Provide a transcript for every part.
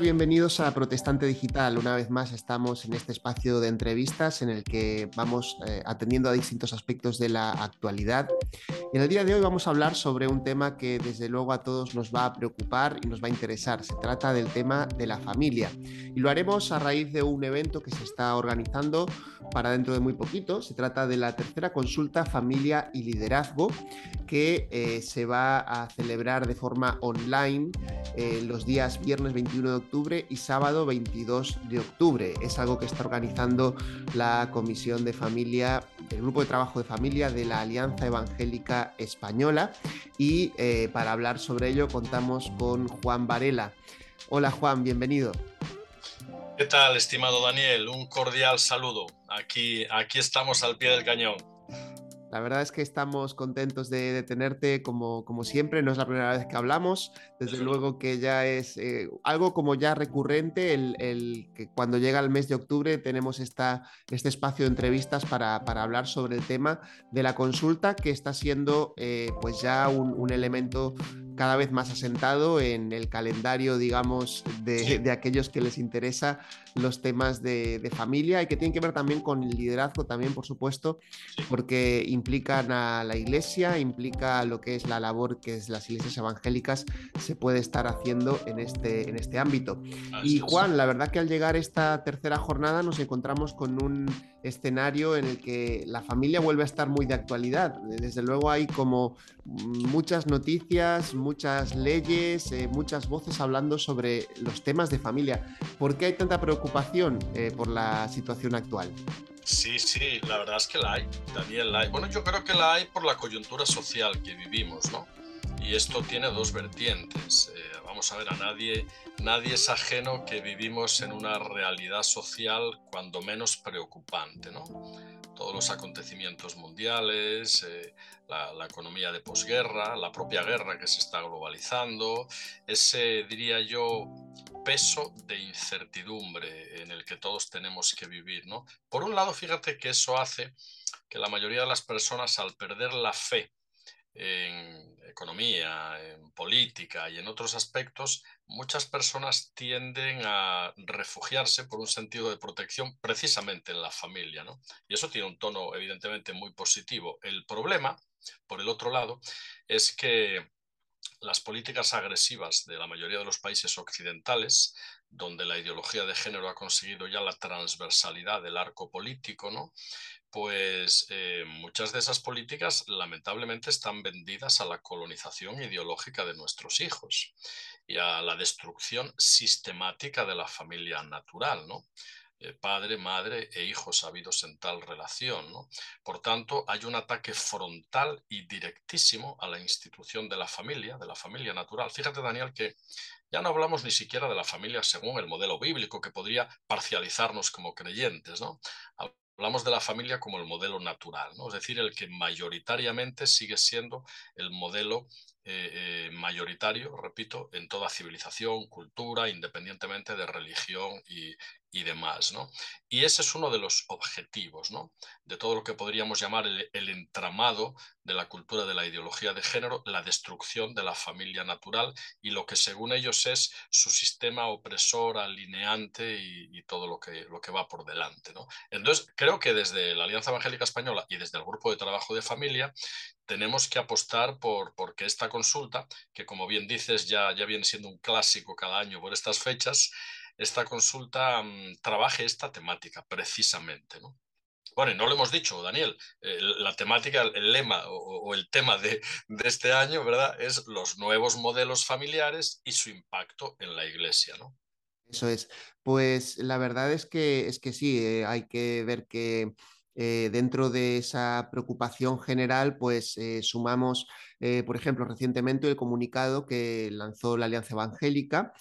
Bienvenidos a Protestante Digital. Una vez más estamos en este espacio de entrevistas en el que vamos eh, atendiendo a distintos aspectos de la actualidad. Y en el día de hoy vamos a hablar sobre un tema que desde luego a todos nos va a preocupar y nos va a interesar. Se trata del tema de la familia. Y lo haremos a raíz de un evento que se está organizando para dentro de muy poquito. Se trata de la tercera consulta Familia y Liderazgo que eh, se va a celebrar de forma online eh, los días viernes 21 de octubre y sábado 22 de octubre. Es algo que está organizando la Comisión de Familia, el Grupo de Trabajo de Familia de la Alianza Evangélica Española y eh, para hablar sobre ello contamos con Juan Varela. Hola Juan, bienvenido. ¿Qué tal, estimado Daniel? Un cordial saludo. Aquí, aquí estamos al pie del cañón. La verdad es que estamos contentos de, tenerte como, como, siempre, no es la primera vez que hablamos, desde luego que ya es eh, algo como ya recurrente el, que cuando llega el mes de octubre tenemos esta, este espacio de entrevistas para, hablar sobre el tema de la consulta que está siendo eh, pues ya un, elemento cada vez más asentado en el calendario, digamos, de, aquellos que les interesa los temas de, familia y que tienen que ver también con el liderazgo también, por supuesto, porque implican a la iglesia, implica lo que es la labor que es las iglesias evangélicas se puede estar haciendo en este, en este ámbito. y Juan, la verdad que al llegar esta tercera jornada nos encontramos con un escenario en el que la familia vuelve a estar muy de actualidad. Desde luego hay como muchas noticias, muchas leyes, eh, muchas voces hablando sobre los temas de familia. ¿Por qué hay tanta preocupación eh, por la situación actual? Sí, sí, la verdad es que la hay, Daniel, la hay. Bueno, yo creo que la hay por la coyuntura social que vivimos, ¿no? Y esto tiene dos vertientes. Eh, vamos a ver, a nadie, nadie es ajeno que vivimos en una realidad social cuando menos preocupante, ¿no? Todos los acontecimientos mundiales, eh, la, la, economía de posguerra, la propia guerra que se está globalizando, ese, diría yo, peso de incertidumbre en el que todos tenemos que vivir, ¿no? Por un lado, fíjate que eso hace que la mayoría de las personas al perder la fe en economía, en política y en otros aspectos, muchas personas tienden a refugiarse por un sentido de protección precisamente en la familia. ¿no? Y eso tiene un tono evidentemente muy positivo. El problema, por el otro lado, es que las políticas agresivas de la mayoría de los países occidentales, donde la ideología de género ha conseguido ya la transversalidad del arco político, ¿no? Pues eh, muchas de esas políticas lamentablemente están vendidas a la colonización ideológica de nuestros hijos y a la destrucción sistemática de la familia natural, ¿no? Eh, padre, madre e hijos habidos en tal relación. ¿no? Por tanto, hay un ataque frontal y directísimo a la institución de la familia, de la familia natural. Fíjate, Daniel, que ya no hablamos ni siquiera de la familia según el modelo bíblico, que podría parcializarnos como creyentes. ¿no? Hablamos de la familia como el modelo natural, ¿no? es decir, el que mayoritariamente sigue siendo el modelo eh, eh, mayoritario, repito, en toda civilización, cultura, independientemente de religión y, y demás. ¿no? Y ese es uno de los objetivos ¿no? de todo lo que podríamos llamar el, entramado de la cultura de la ideología de género, la destrucción de la familia natural y lo que según ellos es su sistema opresor, alineante y, todo lo que, lo que va por delante. ¿no? Entonces, creo que desde la Alianza Evangélica Española y desde el Grupo de Trabajo de Familia tenemos que apostar por porque esta consulta, que como bien dices ya, ya viene siendo un clásico cada año por estas fechas, esta consulta mm, trabaje esta temática precisamente. ¿no? Bueno, no lo hemos dicho, Daniel, la temática, el lema o, el tema de, este año, ¿verdad? Es los nuevos modelos familiares y su impacto en la iglesia, ¿no? Eso es. Pues la verdad es que, es que sí, eh, hay que ver que eh, dentro de esa preocupación general, pues eh, sumamos, por ejemplo, recientemente el comunicado que lanzó la Alianza Evangélica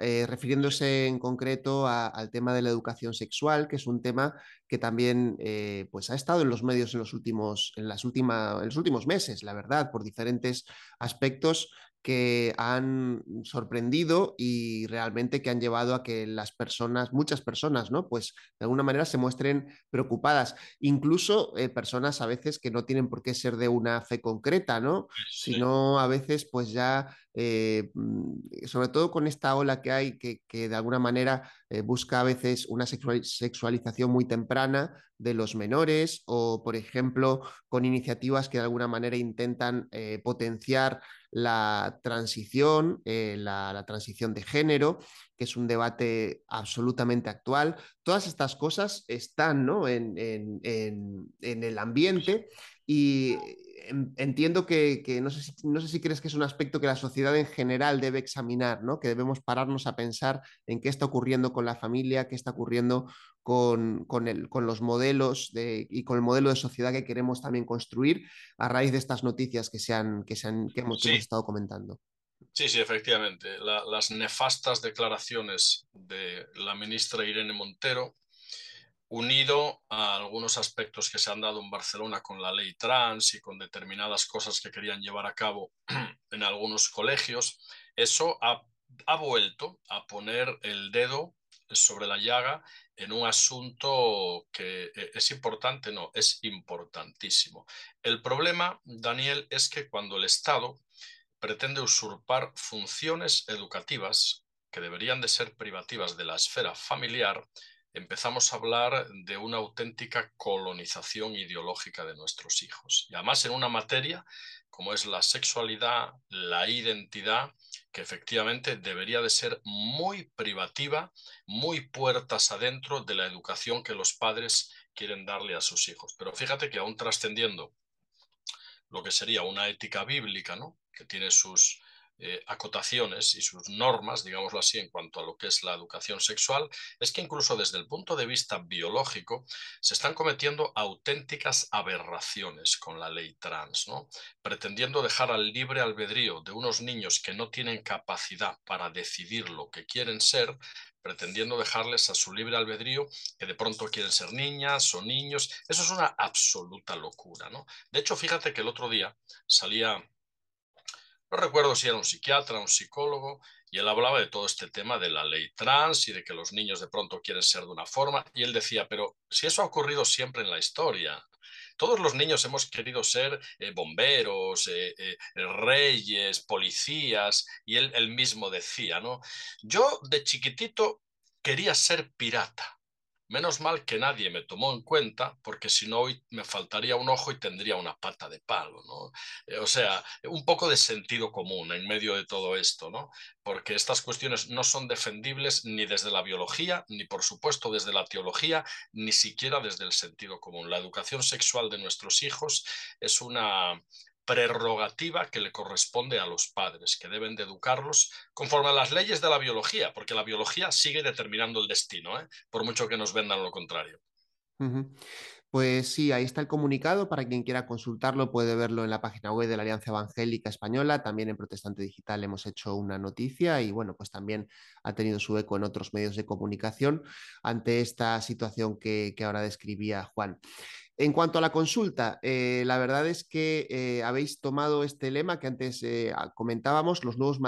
eh, refiriéndose en concreto al tema de la educación sexual, que es un tema que también eh, pues ha estado en los medios en los, últimos, en, las en los últimos meses, la verdad, por diferentes aspectos que han sorprendido y realmente que han llevado a que las personas, muchas personas, ¿no? Pues de alguna manera se muestren preocupadas, incluso eh, personas a veces que no tienen por qué ser de una fe concreta, ¿no? Sino a veces pues ya eh, mm, sobre todo con esta ola que hay, que, de alguna manera eh, busca a veces una sexualización muy temprana de los menores o, por ejemplo, con iniciativas que de alguna manera intentan potenciar la transición, la, la, transición de género, que es un debate absolutamente actual. Todas estas cosas están ¿no? en, en, en, en el ambiente y entiendo que, no, sé si, no, sé si, crees que es un aspecto que la sociedad en general debe examinar, ¿no? que debemos pararnos a pensar en qué está ocurriendo con la familia, qué está ocurriendo con, con, el, con los modelos de, y con el modelo de sociedad que queremos también construir a raíz de estas noticias que, se han, que, se han, que, hemos, estado comentando. Sí, sí, efectivamente. las nefastas declaraciones de la ministra Irene Montero unido a algunos aspectos que se han dado en Barcelona con la ley trans y con determinadas cosas que querían llevar a cabo en algunos colegios, eso ha, vuelto a poner el dedo sobre la llaga en un asunto que eh, es importante, no, es importantísimo. El problema, Daniel, es que cuando el Estado pretende usurpar funciones educativas que deberían de ser privativas de la esfera familiar, empezamos a hablar de una auténtica colonización ideológica de nuestros hijos. Y además en una materia como es la sexualidad, la identidad, que efectivamente debería de ser muy privativa, muy puertas adentro de la educación que los padres quieren darle a sus hijos. Pero fíjate que aún trascendiendo lo que sería una ética bíblica, ¿no? que tiene sus, eh, acotaciones y sus normas, digámoslo así, en cuanto a lo que es la educación sexual, es que incluso desde el punto de vista biológico se están cometiendo auténticas aberraciones con la ley trans, ¿no? pretendiendo dejar al libre albedrío de unos niños que no tienen capacidad para decidir lo que quieren ser, pretendiendo dejarles a su libre albedrío, que de pronto quieren ser niñas o niños. Eso es una absoluta locura. ¿no? De hecho, fíjate que el otro día salía no recuerdo si era un psiquiatra, un psicólogo, y él hablaba de todo este tema de la ley trans y de que los niños de pronto quieren ser de una forma, y él decía, pero si eso ha ocurrido siempre en la historia, todos los niños hemos querido ser eh, bomberos, eh, eh, reyes, policías, y él, mismo decía, ¿no? Yo de chiquitito quería ser pirata. Menos mal que nadie me tomó en cuenta, porque si no hoy me faltaría un ojo y tendría una pata de palo, ¿no? Eh, o sea, un poco de sentido común en medio de todo esto, ¿no? Porque estas cuestiones no son defendibles ni desde la biología, ni por supuesto desde la teología, ni siquiera desde el sentido común. La educación sexual de nuestros hijos es una prerrogativa que le corresponde a los padres, que deben de educarlos conforme a las leyes de la biología, porque la biología sigue determinando el destino, ¿eh? por mucho que nos vendan lo contrario. Pues sí, ahí está el comunicado. Para quien quiera consultarlo, puede verlo en la página web de la Alianza Evangélica Española. También en Protestante Digital hemos hecho una noticia y bueno, pues también ha tenido su eco en otros medios de comunicación ante esta situación que ahora describía Juan. En cuanto a la consulta, eh, la verdad es que eh, habéis tomado este lema que antes eh, comentábamos, los nuevos,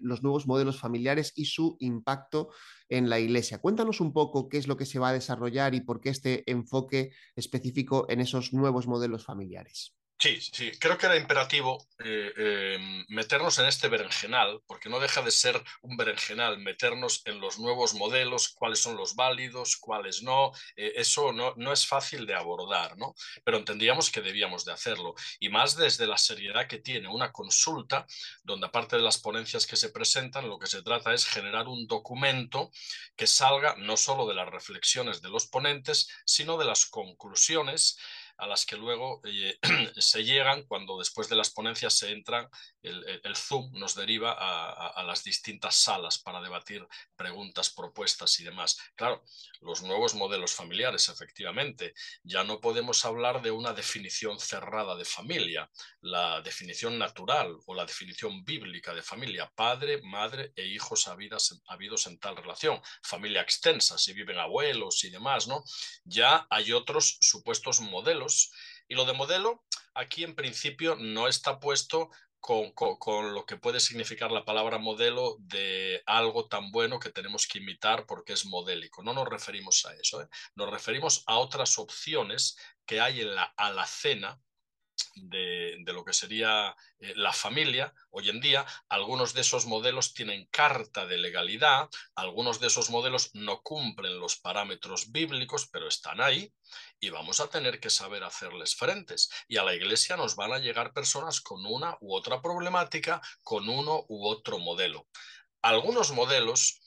los nuevos modelos familiares y su impacto en la Iglesia. Cuéntanos un poco qué es lo que se va a desarrollar y por qué este enfoque específico en esos nuevos modelos familiares. Sí, sí, creo que era imperativo eh, eh, meternos en este berenjenal, porque no deja de ser un berenjenal, meternos en los nuevos modelos, cuáles son los válidos, cuáles no. Eh, eso no, no, es fácil de abordar, ¿no? Pero entendíamos que debíamos de hacerlo. Y más desde la seriedad que tiene una consulta, donde aparte de las ponencias que se presentan, lo que se trata es generar un documento que salga no solo de las reflexiones de los ponentes, sino de las conclusiones a las que luego eh, se llegan cuando después de las ponencias se entran, el, Zoom nos deriva a, las distintas salas para debatir preguntas, propuestas y demás. Claro, los nuevos modelos familiares, efectivamente, ya no podemos hablar de una definición cerrada de familia, la definición natural o la definición bíblica de familia, padre, madre e hijos habidos, habidos en tal relación, familia extensa, si viven abuelos y demás, ¿no? Ya hay otros supuestos modelos y lo de modelo aquí en principio no está puesto con, lo que puede significar la palabra modelo de algo tan bueno que tenemos que imitar porque es modélico. No nos referimos a eso, ¿eh? nos referimos a otras opciones que hay en la alacena de, lo que sería eh, la familia hoy en día, algunos de esos modelos tienen carta de legalidad, algunos de esos modelos no cumplen los parámetros bíblicos, pero están ahí y vamos a tener que saber hacerles frentes. Y a la iglesia nos van a llegar personas con una u otra problemática, con uno u otro modelo. Algunos modelos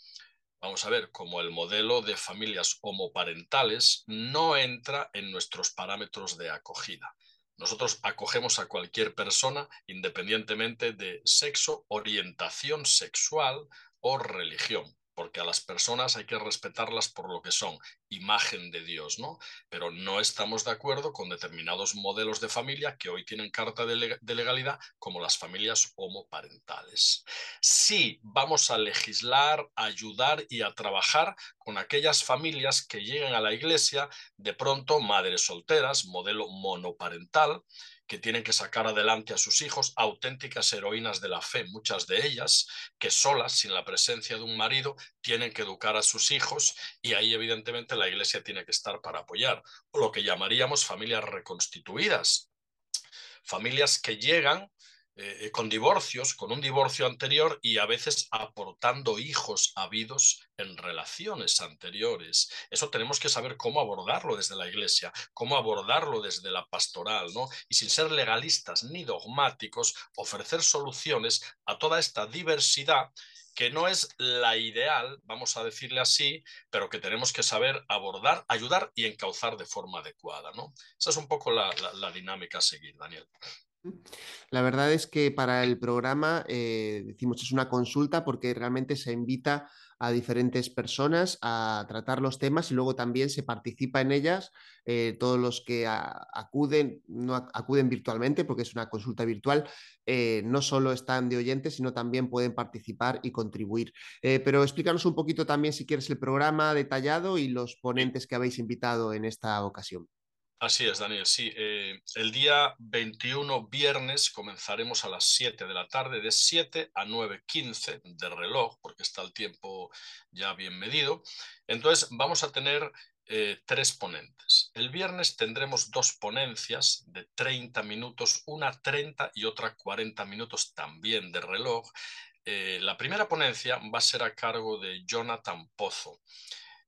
vamos a ver, como el modelo de familias homoparentales no entra en nuestros parámetros de acogida. Nosotros acogemos a cualquier persona independientemente de sexo, orientación sexual o religión porque a las personas hay que respetarlas por lo que son, imagen de Dios, ¿no? Pero no estamos de acuerdo con determinados modelos de familia que hoy tienen carta de, legalidad, como las familias homoparentales. Sí, vamos a legislar, ayudar y a trabajar con aquellas familias que lleguen a la iglesia, de pronto madres solteras, modelo monoparental, que tienen que sacar adelante a sus hijos, auténticas heroínas de la fe, muchas de ellas, que solas, sin la presencia de un marido, tienen que educar a sus hijos y ahí evidentemente la iglesia tiene que estar para apoyar, o lo que llamaríamos familias reconstituidas, familias que llegan eh, con divorcios, con un divorcio anterior y a veces aportando hijos habidos en relaciones anteriores. Eso tenemos que saber cómo abordarlo desde la iglesia, cómo abordarlo desde la pastoral, ¿no? Y sin ser legalistas ni dogmáticos, ofrecer soluciones a toda esta diversidad que no es la ideal, vamos a decirle así, pero que tenemos que saber abordar, ayudar y encauzar de forma adecuada, ¿no? Esa es un poco la, la dinámica a seguir, Daniel. La verdad es que para el programa, eh, decimos, es una consulta porque realmente se invita a diferentes personas a tratar los temas y luego también se participa en ellas. Eh, todos los que acuden, no acuden virtualmente porque es una consulta virtual, eh, no solo están de oyentes, sino también pueden participar y contribuir. pero explícanos un poquito también, si quieres, el programa detallado y los ponentes que habéis invitado en esta ocasión. Así es, Daniel, sí. Eh, el día 21, viernes, comenzaremos a las 7 de la tarde, de 7 a 9.15 de reloj, porque está el tiempo ya bien medido. Entonces, vamos a tener eh, tres ponentes. El viernes tendremos dos ponencias de 30 minutos, una 30 y otra 40 minutos también de reloj. Eh, la primera ponencia va a ser a cargo de Jonathan Pozo.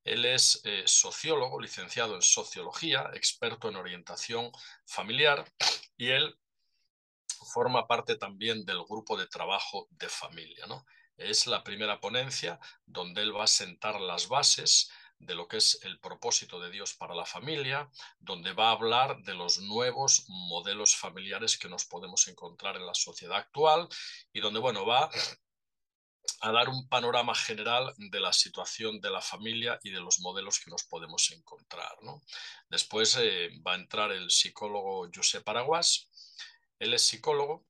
Él es eh, sociólogo, licenciado en sociología, experto en orientación familiar y él forma parte también del grupo de trabajo de familia. ¿no? Es la primera ponencia donde él va a sentar las bases de lo que es el propósito de Dios para la familia, donde va a hablar de los nuevos modelos familiares que nos podemos encontrar en la sociedad actual y donde, bueno, va a dar un panorama general de la situación de la familia y de los modelos que nos podemos encontrar. Después eh, va a entrar el psicólogo José Paraguas. Él es psicólogo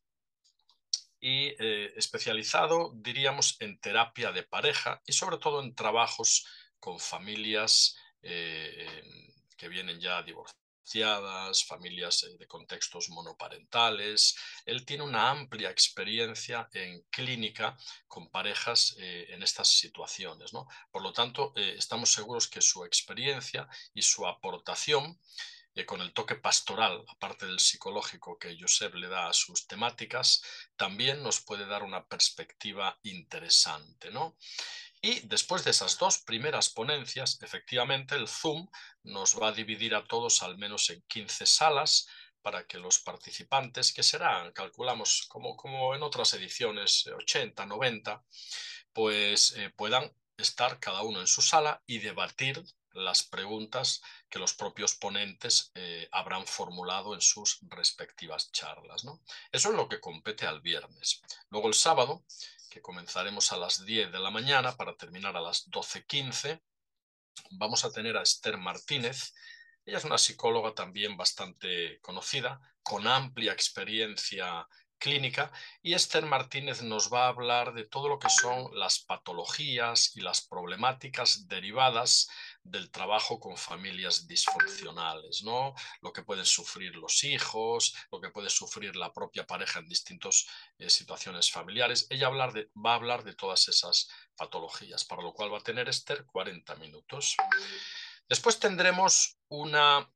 y eh, especializado, diríamos, en terapia de pareja y sobre todo en trabajos con familias eh, que vienen ya divorciadas familias eh, de contextos monoparentales. Él tiene una amplia experiencia en clínica con parejas eh, en estas situaciones. ¿no? Por lo tanto, eh, estamos seguros que su experiencia y su aportación con el toque pastoral, aparte del psicológico que Josep le da a sus temáticas, también nos puede dar una perspectiva interesante. ¿no? Y después de esas dos primeras ponencias, efectivamente el Zoom nos va a dividir a todos al menos en 15 salas para que los participantes, que serán, calculamos, como, como en otras ediciones, 80, 90, pues eh, puedan estar cada uno en su sala y debatir las preguntas que los propios ponentes eh, habrán formulado en sus respectivas charlas. ¿no? Eso es lo que compete al viernes. Luego el sábado que comenzaremos a las 10 de la mañana para terminar a las 12.15. Vamos a tener a Esther Martínez. Ella es una psicóloga también bastante conocida, con amplia experiencia clínica y Esther Martínez nos va a hablar de todo lo que son las patologías y las problemáticas derivadas del trabajo con familias disfuncionales, ¿no? Lo que pueden sufrir los hijos, lo que puede sufrir la propia pareja en distintas eh, situaciones familiares. Ella hablar de, va a hablar de todas esas patologías, para lo cual va a tener Esther 40 minutos. Después tendremos una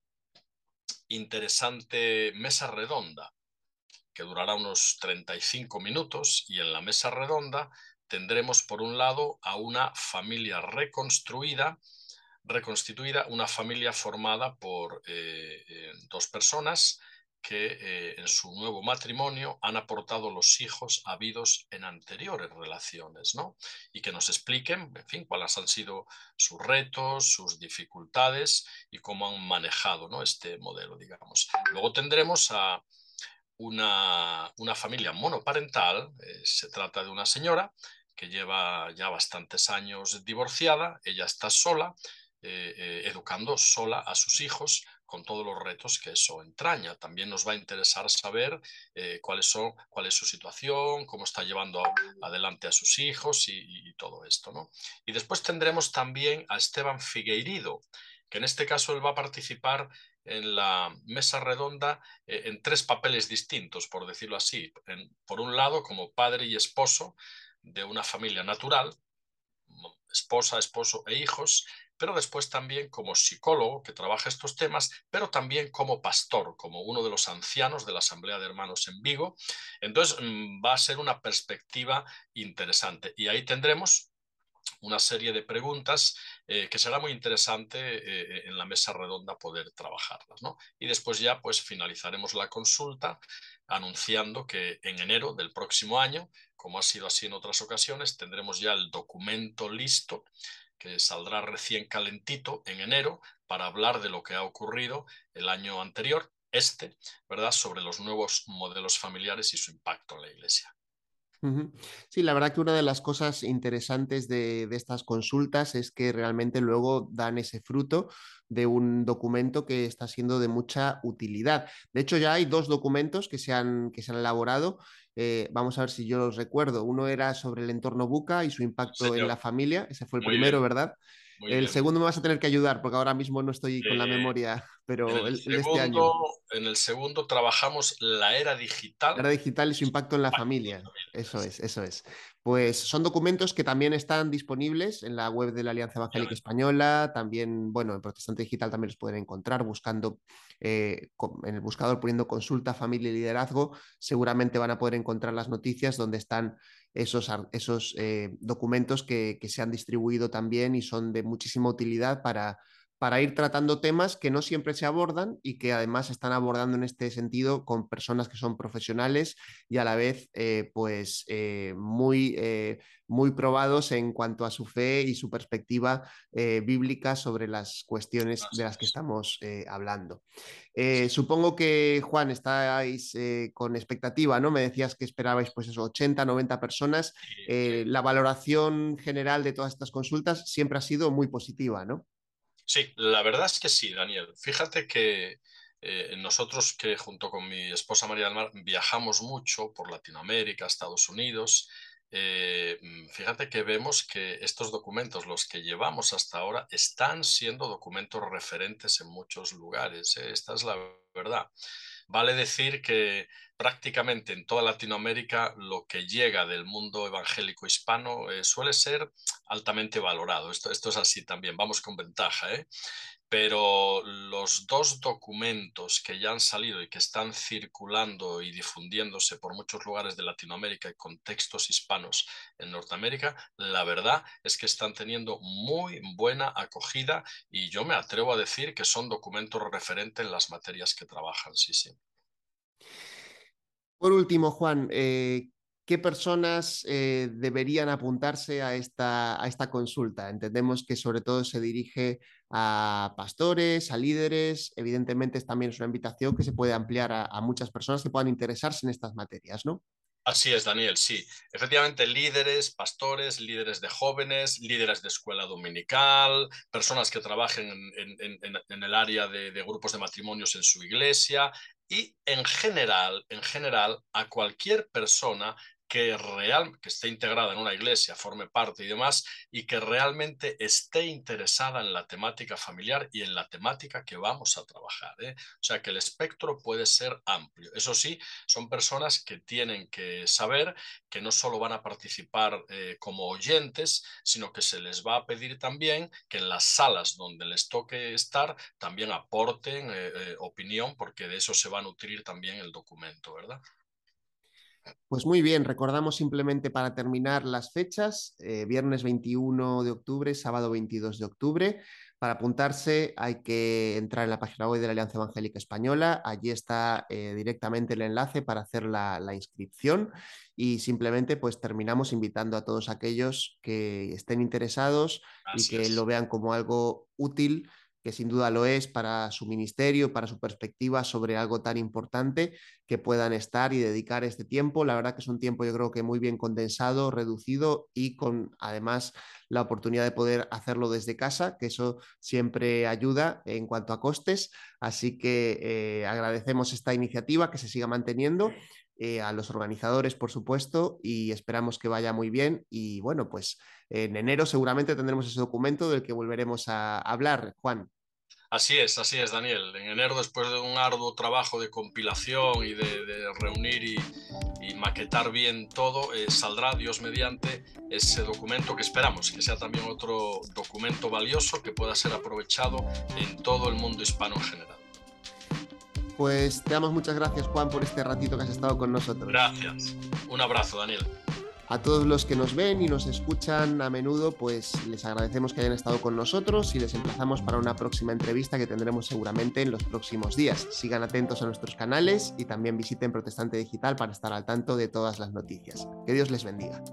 interesante mesa redonda que durará unos 35 minutos y en la mesa redonda tendremos por un lado a una familia reconstruida, reconstituida, una familia formada por eh, eh, dos personas que eh, en su nuevo matrimonio han aportado los hijos habidos en anteriores relaciones, ¿no? Y que nos expliquen, en fin, cuáles han sido sus retos, sus dificultades y cómo han manejado ¿no? este modelo, digamos. Luego tendremos a una, familia monoparental, eh, se trata de una señora que lleva ya bastantes años divorciada, ella está sola, eh, eh, educando sola a sus hijos con todos los retos que eso entraña. También nos va a interesar saber cuáles son, cuál es su situación, cómo está llevando adelante a sus hijos y, todo esto. ¿no? Y después tendremos también a Esteban Figueiredo, que en este caso él va a participar en la mesa redonda eh, en tres papeles distintos, por decirlo así. por un lado, como padre y esposo de una familia natural, esposa, esposo e hijos, pero después también como psicólogo que trabaja estos temas, pero también como pastor, como uno de los ancianos de la Asamblea de Hermanos en Vigo. Entonces mm, va a ser una perspectiva interesante. Y ahí tendremos una serie de preguntas eh, que será muy interesante eh, en la mesa redonda poder trabajarlas. ¿no? Y después ya pues finalizaremos la consulta anunciando que en enero del próximo año, como ha sido así en otras ocasiones, tendremos ya el documento listo que saldrá recién calentito en enero para hablar de lo que ha ocurrido el año anterior, este, ¿verdad?, sobre los nuevos modelos familiares y su impacto en la Iglesia. Sí, la verdad que una de las cosas interesantes de, estas consultas es que realmente luego dan ese fruto de un documento que está siendo de mucha utilidad. De hecho, ya hay dos documentos que se han, que se han elaborado. Eh, vamos a ver si yo los recuerdo. Uno era sobre el entorno buca y su impacto en la familia. Ese fue el primero, ¿verdad? El segundo me vas a tener que ayudar porque ahora mismo no estoy con la memoria, pero el, segundo, este año. En el segundo trabajamos la era digital. La era digital y su impacto en la familia. Eso es, eso es. Pues son documentos que también están disponibles en la web de la Alianza Evangélica Española, también, bueno, en Protestante Digital también los pueden encontrar buscando eh, en el buscador poniendo consulta, familia y liderazgo, seguramente van a poder encontrar las noticias donde están esos, esos eh, documentos que, se han distribuido también y son de muchísima utilidad para, para ir tratando temas que no siempre se abordan y que además están abordando en este sentido con personas que son profesionales y a la vez eh, pues eh, muy, muy probados en cuanto a su fe y su perspectiva bíblica sobre las cuestiones de las que estamos hablando. Eh, supongo que, Juan, estáis eh, con expectativa, ¿no? Me decías que esperabais, pues eso, 80, 90 personas. Eh, la valoración general de todas estas consultas siempre ha sido muy positiva, ¿no? Sí, la verdad es que sí, Daniel. Fíjate que nosotros que junto con mi esposa María del Mar viajamos mucho por Latinoamérica, Estados Unidos, eh, mm, fíjate que vemos que estos documentos, los que llevamos hasta ahora, están siendo documentos referentes en muchos lugares. ¿eh? Esta es la verdad. Vale decir que prácticamente en toda Latinoamérica lo que llega del mundo evangélico hispano eh, suele ser altamente valorado. Esto, esto es así también, vamos con ventaja. ¿eh? Pero los dos documentos que ya han salido y que están circulando y difundiéndose por muchos lugares de Latinoamérica y contextos hispanos en Norteamérica, la verdad es que están teniendo muy buena acogida y yo me atrevo a decir que son documentos referentes en las materias que trabajan, sí, sí. Por último, Juan, eh, ¿qué personas eh, deberían apuntarse a esta, a esta consulta? Entendemos que sobre todo se dirige a pastores, a líderes. Evidentemente, también es una invitación que se puede ampliar a, muchas personas que puedan interesarse en estas materias, ¿no? Así es, Daniel, sí. Efectivamente, líderes, pastores, líderes de jóvenes, líderes de escuela dominical, personas que trabajen en, el área de, grupos de matrimonios en su iglesia, y en general, en general, a cualquier persona que, real, que esté integrada en una iglesia, forme parte y demás, y que realmente esté interesada en la temática familiar y en la temática que vamos a trabajar. ¿eh? O sea que el espectro puede ser amplio. Eso sí, son personas que tienen que saber que no solo van a participar eh, como oyentes, sino que se les va a pedir también que en las salas donde les toque estar también aporten eh, opinión, porque de eso se va a nutrir también el documento, ¿verdad? Pues muy bien, recordamos simplemente para terminar las fechas, eh, viernes 21 de octubre, sábado 22 de octubre. Para apuntarse hay que entrar en la página web de la Alianza Evangélica Española, allí está eh, directamente el enlace para hacer la, la, inscripción. Y simplemente pues terminamos invitando a todos aquellos que estén interesados y que lo vean como algo útil que sin duda lo es para su ministerio, para su perspectiva sobre algo tan importante, que puedan estar y dedicar este tiempo. La verdad que es un tiempo yo creo que muy bien condensado, reducido y con además la oportunidad de poder hacerlo desde casa, que eso siempre ayuda en cuanto a costes. Así que eh, agradecemos esta iniciativa, que se siga manteniendo. Eh, a los organizadores, por supuesto, y esperamos que vaya muy bien. Y bueno, pues en enero seguramente tendremos ese documento del que volveremos a hablar. Juan. Así es, así es, Daniel. En enero, después de un arduo trabajo de compilación y de, reunir y, maquetar bien todo, eh, saldrá, Dios mediante, ese documento que esperamos que sea también otro documento valioso que pueda ser aprovechado en todo el mundo hispano en general. Pues te damos muchas gracias, Juan, por este ratito que has estado con nosotros. Gracias. Un abrazo, Daniel. A todos los que nos ven y nos escuchan a menudo, pues les agradecemos que hayan estado con nosotros y les emplazamos para una próxima entrevista que tendremos seguramente en los próximos días. Sigan atentos a nuestros canales y también visiten Protestante Digital para estar al tanto de todas las noticias. Que Dios les bendiga.